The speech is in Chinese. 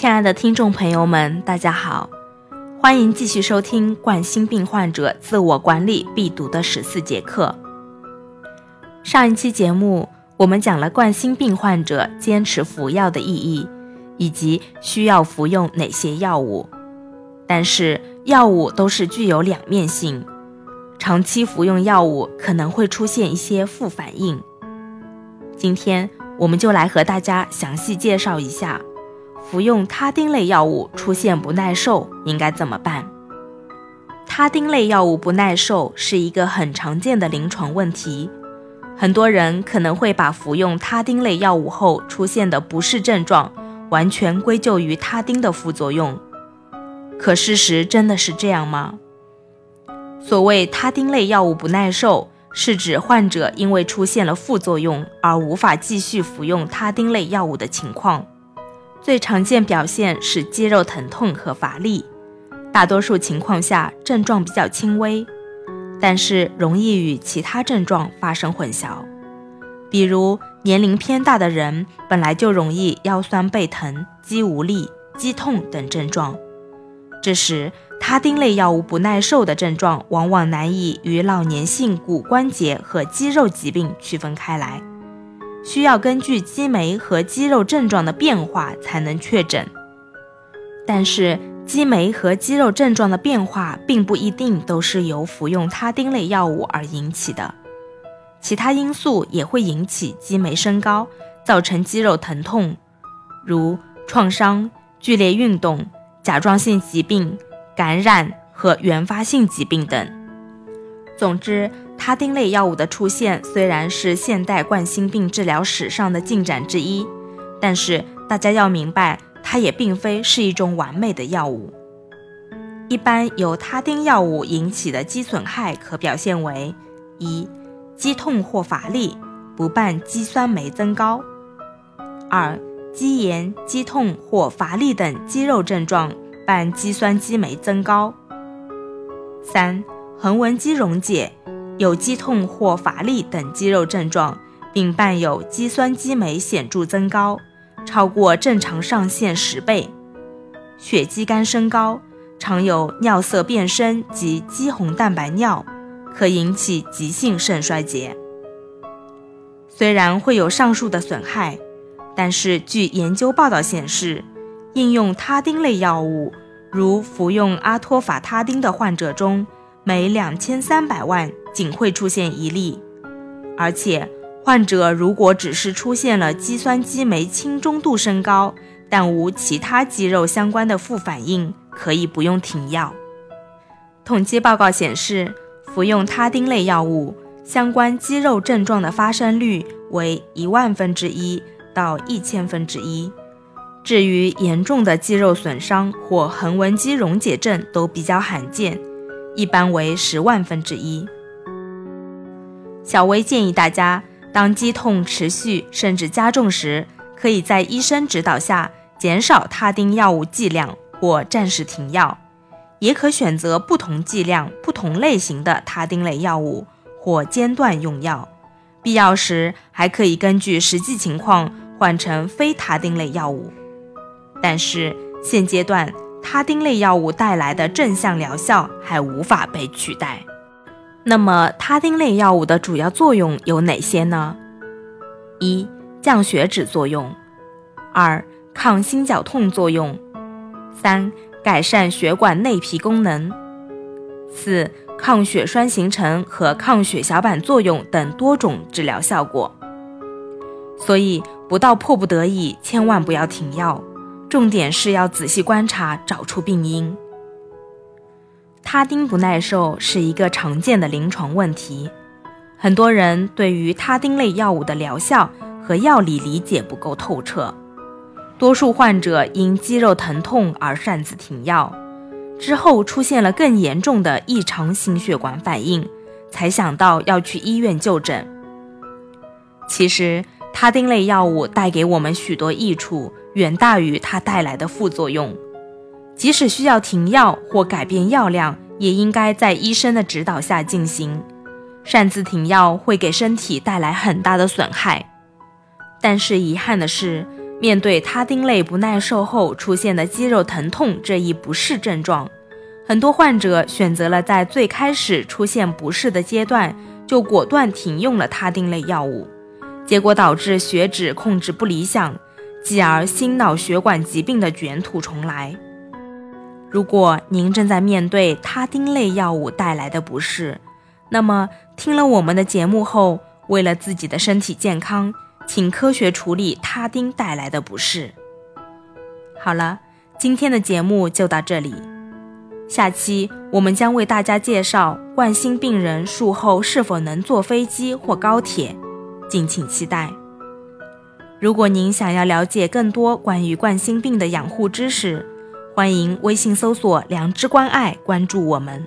亲爱的听众朋友们，大家好，欢迎继续收听冠心病患者自我管理必读的十四节课。上一期节目我们讲了冠心病患者坚持服药的意义，以及需要服用哪些药物。但是药物都是具有两面性，长期服用药物可能会出现一些副反应。今天我们就来和大家详细介绍一下。服用他汀类药物出现不耐受应该怎么办？他汀类药物不耐受是一个很常见的临床问题，很多人可能会把服用他汀类药物后出现的不适症状完全归咎于他汀的副作用。可事实真的是这样吗？所谓他汀类药物不耐受，是指患者因为出现了副作用而无法继续服用他汀类药物的情况。最常见表现是肌肉疼痛和乏力，大多数情况下症状比较轻微，但是容易与其他症状发生混淆。比如年龄偏大的人本来就容易腰酸背疼、肌无力、肌痛等症状，这时他汀类药物不耐受的症状往往难以与老年性骨关节和肌肉疾病区分开来。需要根据肌酶和肌肉症状的变化才能确诊，但是肌酶和肌肉症状的变化并不一定都是由服用他汀类药物而引起的，其他因素也会引起肌酶升高，造成肌肉疼痛，如创伤、剧烈运动、甲状腺疾病、感染和原发性疾病等。总之。他汀类药物的出现虽然是现代冠心病治疗史上的进展之一，但是大家要明白，它也并非是一种完美的药物。一般由他汀药物引起的肌损害可表现为：一、肌痛或乏力，不伴肌酸酶增高；二、肌炎、肌痛或乏力等肌肉症状伴肌酸激酶增高；三、横纹肌溶解。有肌痛或乏力等肌肉症状，并伴有肌酸激酶显著增高，超过正常上限十倍；血肌酐升高，常有尿色变深及肌红蛋白尿，可引起急性肾衰竭。虽然会有上述的损害，但是据研究报道显示，应用他汀类药物，如服用阿托法他汀的患者中，每两千三百万。仅会出现一例，而且患者如果只是出现了肌酸激酶轻中度升高，但无其他肌肉相关的副反应，可以不用停药。统计报告显示，服用他汀类药物，相关肌肉症状的发生率为一万分之一到一千分之一。至于严重的肌肉损伤或横纹肌溶解症，都比较罕见，一般为十万分之一。小薇建议大家，当肌痛持续甚至加重时，可以在医生指导下减少他汀药物剂量或暂时停药，也可选择不同剂量、不同类型的他汀类药物或间断用药，必要时还可以根据实际情况换成非他汀类药物。但是现阶段，他汀类药物带来的正向疗效还无法被取代。那么，他汀类药物的主要作用有哪些呢？一、降血脂作用；二、抗心绞痛作用；三、改善血管内皮功能；四、抗血栓形成和抗血小板作用等多种治疗效果。所以，不到迫不得已，千万不要停药。重点是要仔细观察，找出病因。他汀不耐受是一个常见的临床问题，很多人对于他汀类药物的疗效和药理理解不够透彻，多数患者因肌肉疼痛而擅自停药，之后出现了更严重的异常心血管反应，才想到要去医院就诊。其实，他汀类药物带给我们许多益处，远大于它带来的副作用。即使需要停药或改变药量，也应该在医生的指导下进行。擅自停药会给身体带来很大的损害。但是遗憾的是，面对他汀类不耐受后出现的肌肉疼痛这一不适症状，很多患者选择了在最开始出现不适的阶段就果断停用了他汀类药物，结果导致血脂控制不理想，继而心脑血管疾病的卷土重来。如果您正在面对他汀类药物带来的不适，那么听了我们的节目后，为了自己的身体健康。请科学处理他汀带来的不适。好了，今天的节目就到这里，下期我们将为大家介绍冠心病人术后是否能坐飞机或高铁，敬请期待。如果您想要了解更多关于冠心病的养护知识，欢迎微信搜索“良知关爱”，关注我们。